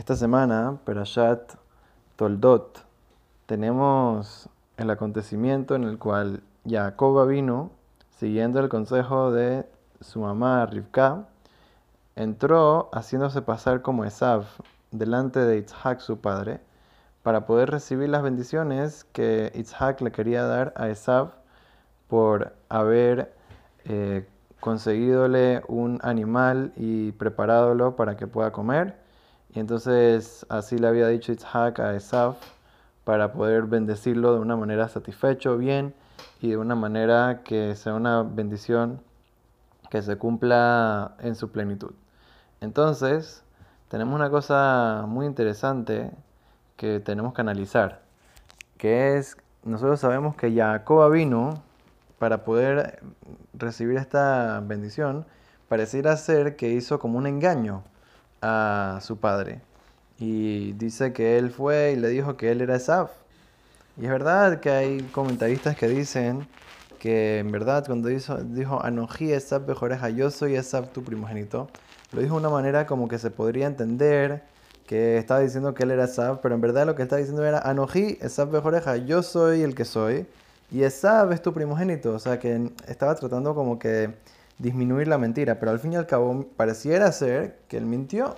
Esta semana, Perashat Toldot, tenemos el acontecimiento en el cual Jacob vino, siguiendo el consejo de su mamá Rivka, entró haciéndose pasar como Esav delante de Isaac su padre, para poder recibir las bendiciones que Isaac le quería dar a Esav por haber eh, conseguidole un animal y preparadolo para que pueda comer y entonces así le había dicho Isaac a Esaf para poder bendecirlo de una manera satisfecho, bien, y de una manera que sea una bendición que se cumpla en su plenitud. Entonces, tenemos una cosa muy interesante que tenemos que analizar, que es, nosotros sabemos que Jacob vino para poder recibir esta bendición, pareciera ser que hizo como un engaño a su padre. Y dice que él fue y le dijo que él era Esaf. Y es verdad que hay comentaristas que dicen que en verdad cuando dijo, dijo Anoji Esaf Bejoreja, yo soy Esaf tu primogénito, lo dijo de una manera como que se podría entender que estaba diciendo que él era Esaf, pero en verdad lo que estaba diciendo era Anoji Esaf Bejoreja, yo soy el que soy, y Esaf es tu primogénito, o sea que estaba tratando como que disminuir la mentira, pero al fin y al cabo pareciera ser que él mintió.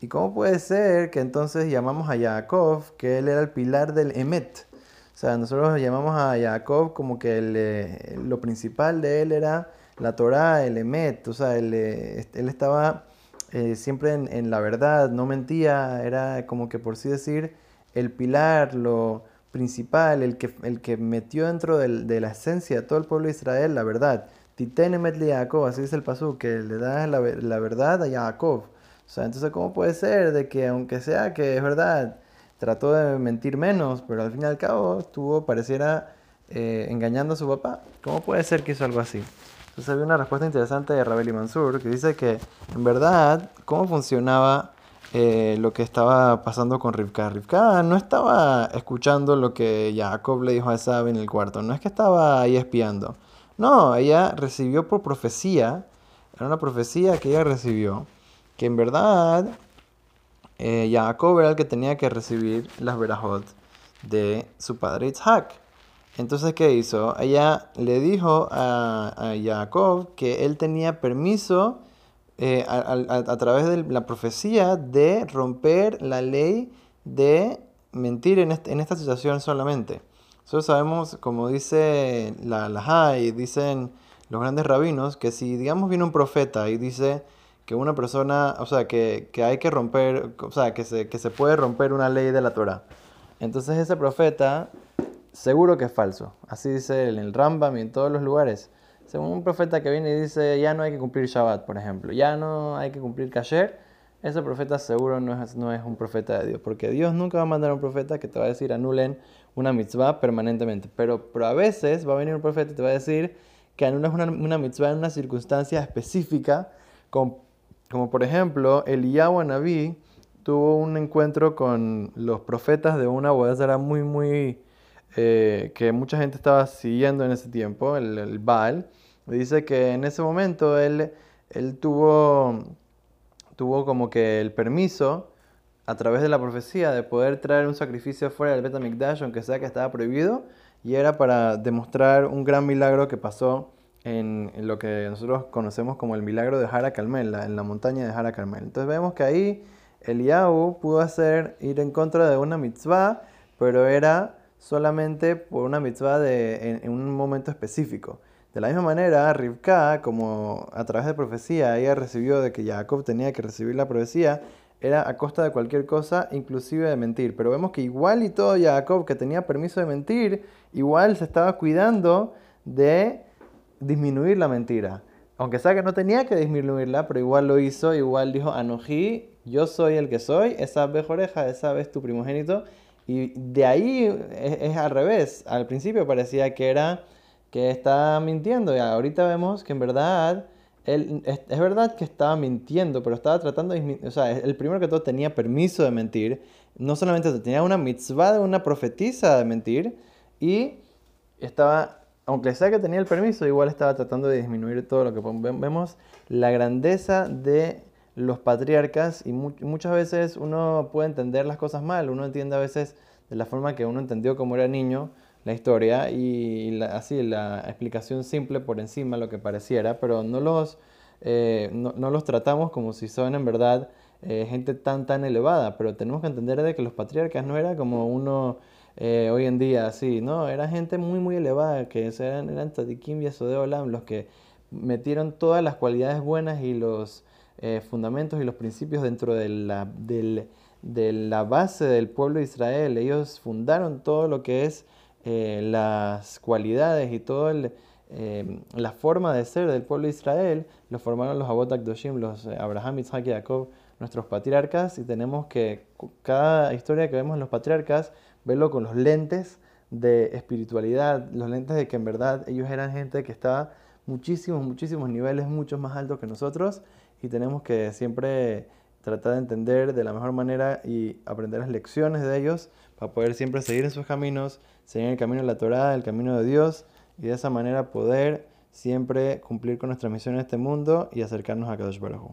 ¿Y cómo puede ser que entonces llamamos a Jacob que él era el pilar del Emet? O sea, nosotros llamamos a Jacob como que eh, lo principal de él era la Torah, el Emet, o sea, él, eh, estaba eh, siempre en, la verdad, no mentía, era como que por sí decir el pilar, lo principal, el que, el que metió dentro de la esencia de todo el pueblo de Israel la verdad. Titenemet li Jacob, así dice el pasú, que le da la, verdad a Jacob. O sea, entonces, ¿cómo puede ser de que, aunque sea que es verdad, trató de mentir menos, pero al fin y al cabo estuvo, pareciera, eh, engañando a su papá? ¿Cómo puede ser que hizo algo así? Entonces, había una respuesta interesante de Rabel y Mansur que dice que, en verdad, ¿cómo funcionaba eh, lo que estaba pasando con Rivka? Rivka no estaba escuchando lo que Jacob le dijo a Esab en el cuarto, no es que estaba ahí espiando. No, ella recibió por profecía, era una profecía que ella recibió, que en verdad eh, Jacob era el que tenía que recibir las verajot de su padre Isaac. Entonces, ¿qué hizo? Ella le dijo a, Jacob que él tenía permiso eh, a, través de la profecía de romper la ley de mentir en, en esta situación solamente. Nosotros sabemos, como dice la la y dicen los grandes rabinos, que si, digamos, viene un profeta y dice que una persona, o sea, que, hay que romper, o sea, que se, que se puede romper una ley de la Torah. Entonces ese profeta, seguro que es falso. Así dice en el Rambam y en todos los lugares. Según un profeta que viene y dice, ya no hay que cumplir Shabbat, por ejemplo, ya no hay que cumplir Kasher, ese profeta seguro no es, no es un profeta de Dios, porque Dios nunca va a mandar a un profeta que te va a decir anulen una mitzvah permanentemente. Pero, pero a veces va a venir un profeta y te va a decir que anulas una, una mitzvah en una circunstancia específica, como, por ejemplo, Eliyahu Naví tuvo un encuentro con los profetas de una boda muy, muy, eh, que mucha gente estaba siguiendo en ese tiempo, el, el Baal. Dice que en ese momento él, él tuvo, tuvo como que el permiso a través de la profecía de poder traer un sacrificio fuera del Betamikdash, aunque sea que estaba prohibido, y era para demostrar un gran milagro que pasó en, lo que nosotros conocemos como el milagro de Hara Carmel, en la montaña de Hara Carmel. Entonces vemos que ahí Eliyahu pudo hacer ir en contra de una mitzvah, pero era solamente por una mitzvah de, en, un momento específico. De la misma manera, Rivka, como a través de profecía, ella recibió de que Jacob tenía que recibir la profecía, era a costa de cualquier cosa, inclusive de mentir. Pero vemos que igual y todo Jacob, que tenía permiso de mentir, igual se estaba cuidando de disminuir la mentira. Aunque sea que no tenía que disminuirla, pero igual lo hizo, igual dijo, Anojí, yo soy el que soy, esa bejoreja, esa vez tu primogénito. Y de ahí es, es, al revés. Al principio parecía que era que estaba mintiendo y ahorita vemos que en verdad él, es, verdad que estaba mintiendo, pero estaba tratando de... O sea, el primero que todo tenía permiso de mentir. No solamente tenía una mitzvah de una profetisa de mentir. Y estaba, aunque sea que tenía el permiso, igual estaba tratando de disminuir todo lo que vemos. La grandeza de los patriarcas y muchas veces uno puede entender las cosas mal, uno entiende a veces de la forma que uno entendió como era niño la historia y así la explicación simple por encima lo que pareciera, pero no los, eh, no, los tratamos como si son en verdad eh, gente tan tan elevada, pero tenemos que entender de que los patriarcas no era como uno eh, hoy en día así, no, era gente muy muy elevada, que eran, eran Tadikim y Olam, los que metieron todas las cualidades buenas y los fundamentos y los principios dentro de la, de la base del pueblo de Israel. Ellos fundaron todo lo que es eh, las cualidades y toda eh, la forma de ser del pueblo de Israel, lo formaron los Abot Akdoshim, los eh, Abraham, Isaac y Jacob, nuestros patriarcas, y tenemos que cada historia que vemos en los patriarcas, verlo con los lentes de espiritualidad, los lentes de que en verdad ellos eran gente que estaba muchísimos, muchísimos niveles, mucho más altos que nosotros, y tenemos que siempre tratar de entender de la mejor manera y aprender las lecciones de ellos para poder siempre seguir en sus caminos, seguir el camino de la Torah, el camino de Dios, y de esa manera poder siempre cumplir con nuestra misión en este mundo y acercarnos a Kadosh Baruj